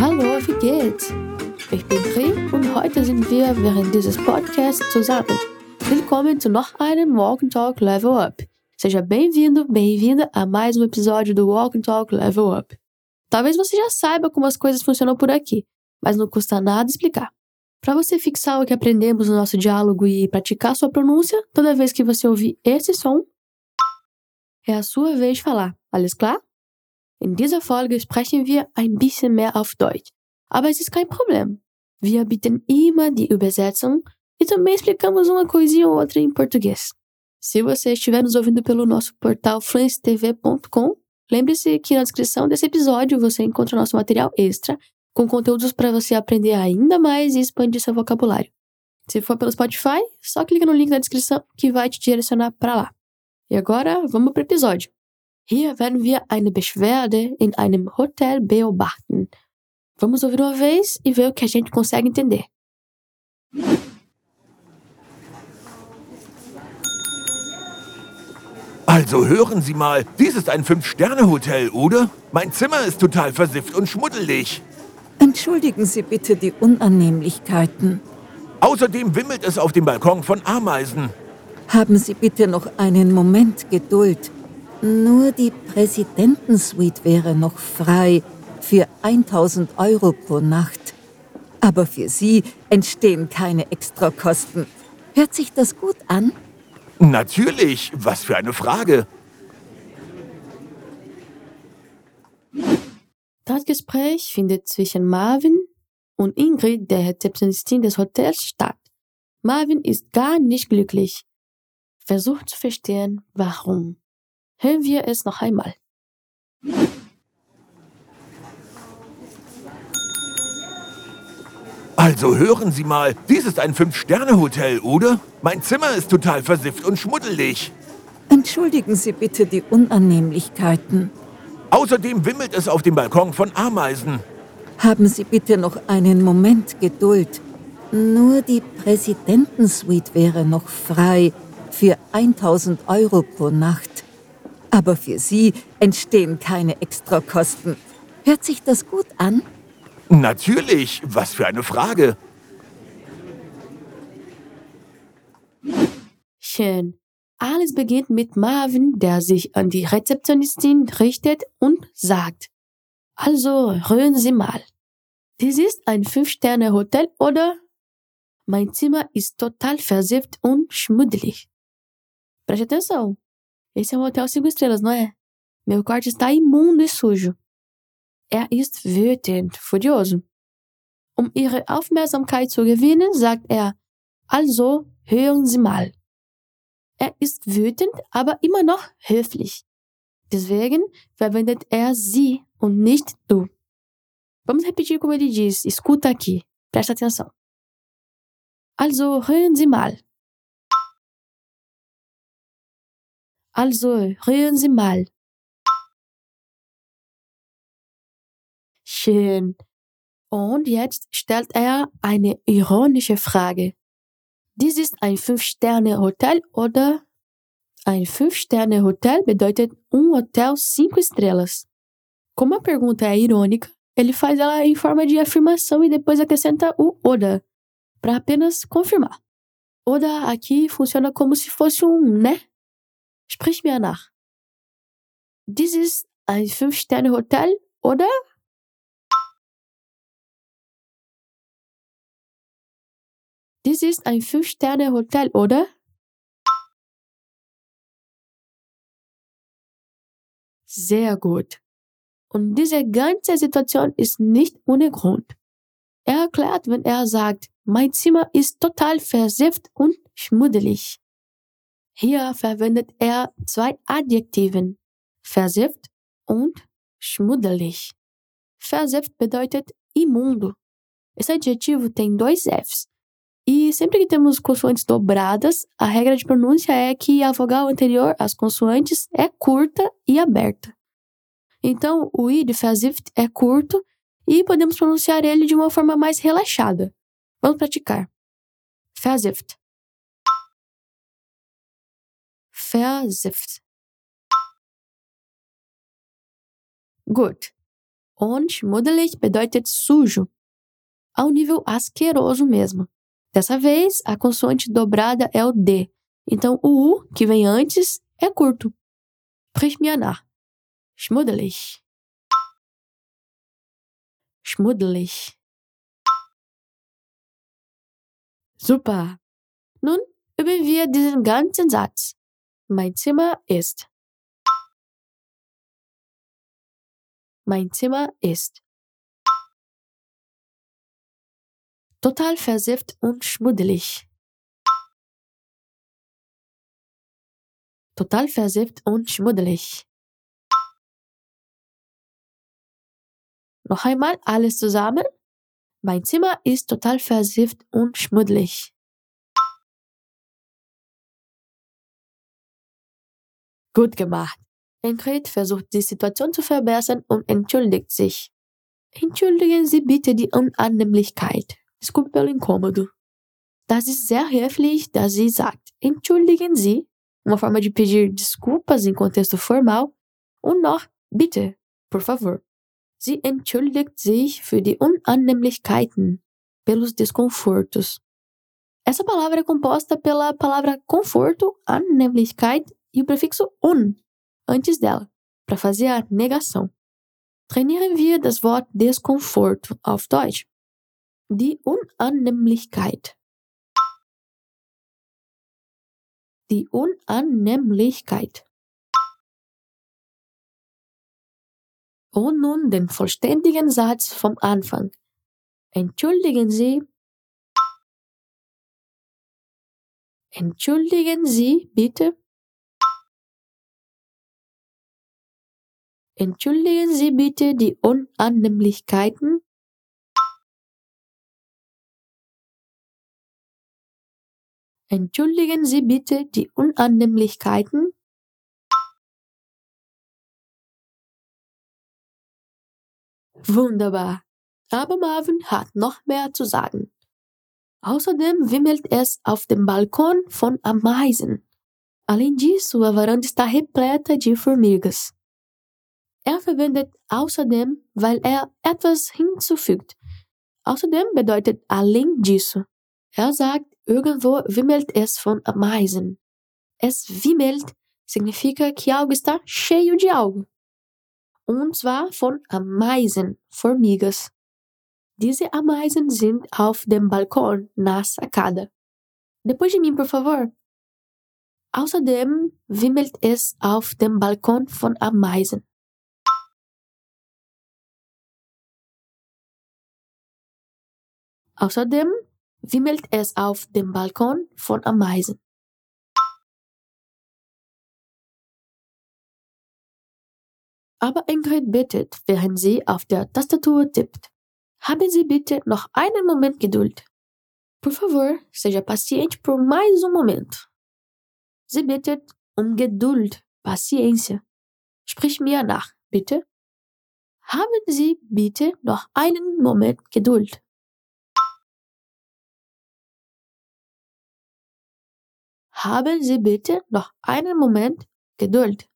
Hallo, wie geht's? Ich bin Tri und heute sind wir während dieses Podcasts zusammen. Willkommen zu noch einem Walk and Talk Level Up. Seja bem-vindo, bem-vinda a mais um episódio do Walk and Talk Level Up. Talvez você já saiba como as coisas funcionam por aqui, mas não custa nada explicar. Para você fixar o que aprendemos no nosso diálogo e praticar sua pronúncia, toda vez que você ouvir esse som, é a sua vez de falar. Alles klar? In dieser Folge sprechen wir ein bisschen mehr auf Deutsch. Aber es ist kein Problem. Wir bieten immer die Übersetzung e também explicamos uma coisinha ou outra em português. Se você estiver nos ouvindo pelo nosso portal fluencetv.com, lembre-se que na descrição desse episódio você encontra nosso material extra com conteúdos para você aprender ainda mais e expandir seu vocabulário. Se for pelo Spotify, só clica no link na descrição que vai te direcionar para lá. E agora, vamos para o episódio. Hier werden wir eine Beschwerde in einem Hotel beobachten. Vamos ouvir uma vez e ver o que a gente consegue entender. Also hören Sie mal, dies ist ein Fünf-Sterne-Hotel, oder? Mein Zimmer ist total versifft und schmuddelig. Entschuldigen Sie bitte die Unannehmlichkeiten. Außerdem wimmelt es auf dem Balkon von Ameisen. Haben Sie bitte noch einen Moment Geduld. Nur die Präsidentensuite wäre noch frei für 1000 Euro pro Nacht. Aber für Sie entstehen keine Extrakosten. Hört sich das gut an? Natürlich, was für eine Frage. Das Gespräch findet zwischen Marvin und Ingrid, der Rezeptionistin des Hotels, statt. Marvin ist gar nicht glücklich. Versucht zu verstehen, warum. Hören wir es noch einmal. Also hören Sie mal, dies ist ein Fünf-Sterne-Hotel, oder? Mein Zimmer ist total versifft und schmuddelig. Entschuldigen Sie bitte die Unannehmlichkeiten. Außerdem wimmelt es auf dem Balkon von Ameisen. Haben Sie bitte noch einen Moment Geduld. Nur die Präsidentensuite wäre noch frei für 1000 Euro pro Nacht. Aber für Sie entstehen keine Extrakosten. Hört sich das gut an? Natürlich, was für eine Frage. Schön. Alles beginnt mit Marvin, der sich an die Rezeptionistin richtet und sagt, also hören Sie mal. Dies ist ein Fünf-Sterne-Hotel, oder? Mein Zimmer ist total versifft und schmuddelig. Preste atenção. Esse é um hotel cinco estrelas, não é? Meu quarto está imundo e sujo. Er ist wütend, furioso. Um ihre Aufmerksamkeit zu gewinnen, sagt er, also hören Sie mal. Er ist wütend, aber immer noch höflich. Deswegen verwendet er sie und nicht du. Vamos repetir como ele diz. Escuta aqui. Presta atenção. Also hören Sie mal. Also hören Sie mal. Schön. Und jetzt stellt er eine ironische Frage. Dies ist ein Fünf-Sterne-Hotel oder? Ein Fünf-Sterne-Hotel bedeutet um hotel cinco estrelas. Como a pergunta é irônica, ele faz ela em forma de afirmação e depois acrescenta o oder, para apenas confirmar. Oder aqui funciona como se fosse um né. Sprich mir nach. Dies ist ein Fünf-Sterne-Hotel oder? Dies ist ein Fünf-Sterne-Hotel, oder? Sehr gut. Und diese ganze Situation ist nicht ohne Grund. Er erklärt, wenn er sagt, mein Zimmer ist total versifft und schmuddelig. Hier verwendet er zwei Adjektiven, versifft und schmuddelig. Versifft bedeutet imundo. Esse adjetivo tem dois Fs. E sempre que temos consoantes dobradas, a regra de pronúncia é que a vogal anterior às consoantes é curta e aberta. Então, o i de versifft é curto e podemos pronunciar ele de uma forma mais relaxada. Vamos praticar. Versifft. Gut. Und schmuddelig bedeutet sujo. Ao nível asqueroso mesmo. Dessa vez, a consoante dobrada é o D. Então, o U, que vem antes, é curto. Sprich mir nach. Schmuddelig. Schmuddelig. Super. Nun üben wir diesen ganzen Satz. Mein Zimmer ist. Mein Zimmer ist. Total versifft und schmuddelig. Total versifft und schmuddelig. Noch einmal alles zusammen. Mein Zimmer ist total versifft und schmuddelig. Gut gemacht. Ingrid versucht die Situation zu verbessern und entschuldigt sich. Entschuldigen Sie bitte die Unannehmlichkeit. Desculpe incômodo. Das ist sehr höflich, dass sie sagt, entschuldigen Sie, uma forma de pedir desculpas em contexto formal, und noch bitte, por favor. Sie entschuldigt sich für die Unannehmlichkeiten, pelos desconfortos. Essa palavra é composta pela palavra conforto, Annehmlichkeit e o prefixo un antes dela, para fazer a negação. Trainieren wir das Wort Desconforto auf Deutsch. Die Unannehmlichkeit. Die Unannehmlichkeit. Und nun den vollständigen Satz vom Anfang. Entschuldigen Sie. Entschuldigen Sie bitte. Entschuldigen Sie bitte die Unannehmlichkeiten. Entschuldigen Sie bitte die Unannehmlichkeiten. Wunderbar. Aber Marvin hat noch mehr zu sagen. Außerdem wimmelt es auf dem Balkon von Ameisen. Além disso, a varanda está repleta de formigas. Er verwendet außerdem, weil er etwas hinzufügt. Außerdem bedeutet além disso. Er sagt, irgendwo wimmelt es von Ameisen. Es wimmelt significa que algo está cheio de algo. Und zwar von Ameisen, Formigas. Diese Ameisen sind auf dem Balkon na sacada. Depois de mim, por favor. Außerdem wimmelt es auf dem Balkon von Ameisen. Außerdem wimmelt es auf dem Balkon von Ameisen. Aber Ingrid bittet, während sie auf der Tastatur tippt. Haben Sie bitte noch einen Moment Geduld. Por favor, seja paciente por mais um momento. Sie bittet um Geduld, Paciência. Sprich mir nach, bitte. Haben Sie bitte noch einen Moment Geduld. Haben Sie bitte noch einen Moment Geduld.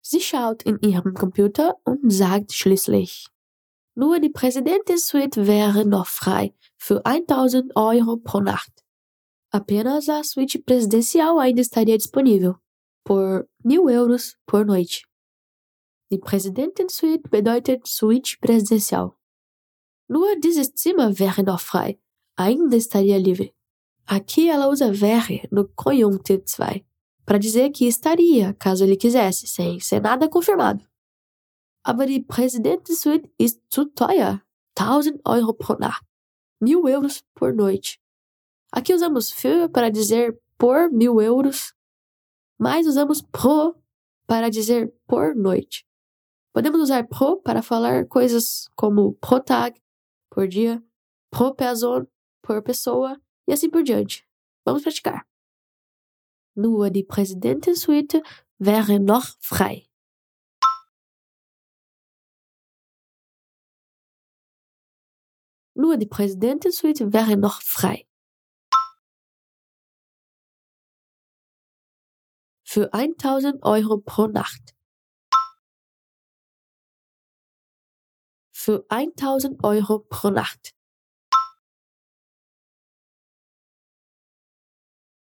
Sie schaut in ihrem Computer und sagt schließlich, nur die Präsidentensuite wäre noch frei für 1000 Euro pro Nacht. Apenas a suíte presidencial ainda estaria disponível, por mil euros por noite. Die Präsidentensuite bedeutet Suite presidencial. Nur dieses Zimmer wäre noch frei, ainda estaria livre. Aqui ela usa wäre no conjuntivo 2 para dizer que estaria, caso ele quisesse, sem ser nada confirmado. Aber die Präsidentensuite ist zu teuer. 1000 Euro pro Nacht. Mil euros por noite. Aqui usamos für para dizer por mil euros, mas usamos pro para dizer por noite. Podemos usar pro para falar coisas como pro tag, por dia, pro person, por pessoa e assim por diante. Vamos praticar. Nur die Präsidentensuite wäre noch frei. Nur die Präsidentensuite wäre noch frei. Für 1000 Euro pro Nacht. Für 1000 Euro pro Nacht.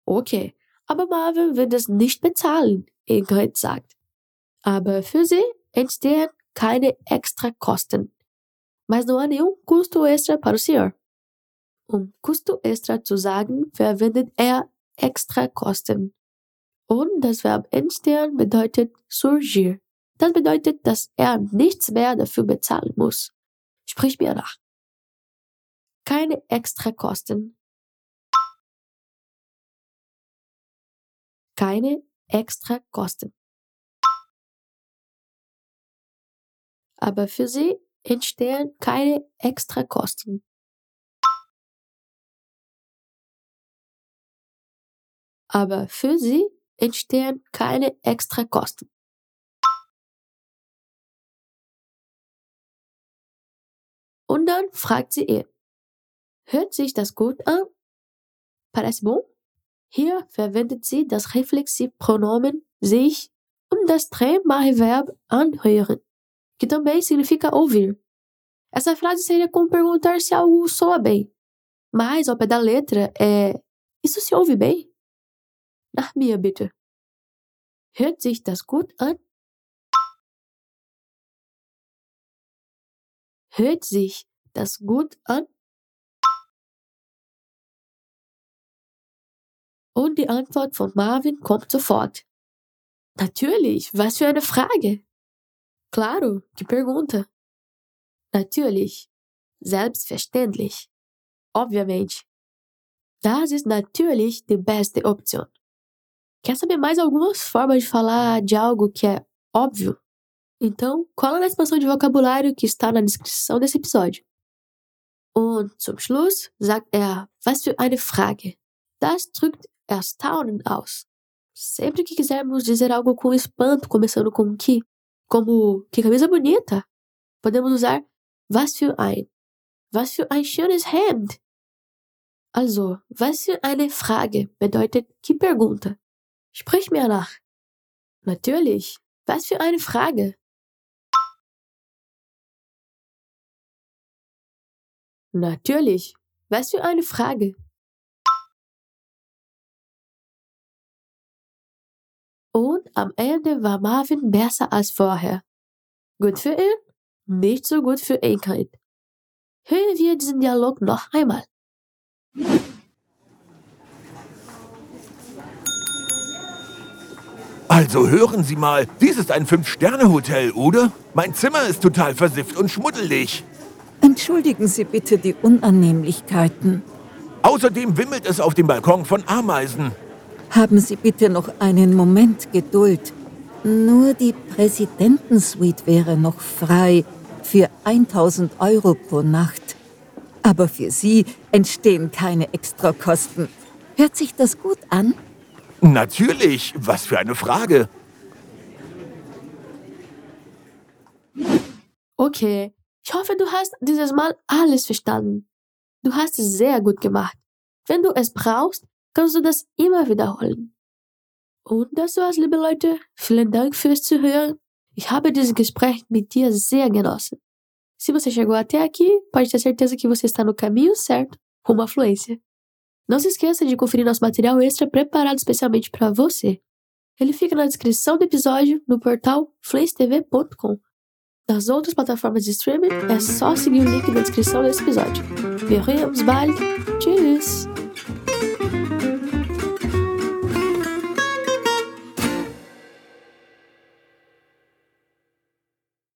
Okay, aber Marvin wird es nicht bezahlen, Ingrid sagt. Aber für sie entstehen keine extra Kosten. Mas não há nenhum custo extra para o senhor. Um custo extra zu sagen, verwendet er extra Kosten. Und das Verb entstehen bedeutet surgir. Das bedeutet, dass er nichts mehr dafür bezahlen muss. Sprich mir nach. Keine extra Kosten. Keine extra Kosten. Aber für sie entstehen keine extra Kosten. Aber für sie entstehen keine extra Kosten. Und dann fragt sie ihn, hört sich das gut an? Parece bom? Hier verwendet sie das Reflexivpronomen sich und das Tremache-Verb anhören, que também significa ouvir. Essa frase seria como perguntar se algo soa bem, mas ao pé da letra é: Isso se ouve bem? Nach mir bitte. Hört sich das gut an? Hört sich das gut an? Und die Antwort von Marvin kommt sofort. Natürlich, was für eine Frage. Claro, que pergunta. Natürlich, selbstverständlich, obviamente. Das ist natürlich die beste Option. Quer saber mais algumas formas de falar de algo que é óbvio? Então, cola na expansão de vocabulário que está na descrição desse episódio. Und zum Schluss sagt er, was für eine Frage. Das drückt Erstaunen aus. Sempre que quisermos dizer algo com espanto, começando com que, como que camisa bonita, podemos usar was für ein. Was für ein schönes Hemd. Also, was für eine Frage bedeutet que pergunta. Sprich mir nach. Natürlich. Was für eine Frage. Natürlich. Was für eine Frage. Und am Ende war Marvin besser als vorher. Gut für ihn, nicht so gut für Ingrid. Hören wir diesen Dialog noch einmal. Also hören Sie mal, dies ist ein Fünf-Sterne-Hotel, oder? Mein Zimmer ist total versifft und schmuddelig. Entschuldigen Sie bitte die Unannehmlichkeiten. Außerdem wimmelt es auf dem Balkon von Ameisen. Haben Sie bitte noch einen Moment Geduld. Nur die Präsidentensuite wäre noch frei für 1000 Euro pro Nacht. Aber für Sie entstehen keine Extrakosten. Hört sich das gut an? Natürlich, was für eine Frage. Okay, ich hoffe, du hast dieses Mal alles verstanden. Du hast es sehr gut gemacht. Wenn du es brauchst, kannst du das immer wiederholen. Und das war's, liebe Leute. Vielen Dank fürs Zuhören. Ich habe dieses Gespräch mit dir sehr genossen. Se você chegou até aqui, pode ter certeza que você está no caminho certo rumo à fluência. Não se esqueça de conferir nosso material extra preparado especialmente para você. Ele fica na descrição do episódio no portal fluencetv.com. Nas outras plataformas de streaming é só seguir o link na descrição desse episódio. Wir hören uns!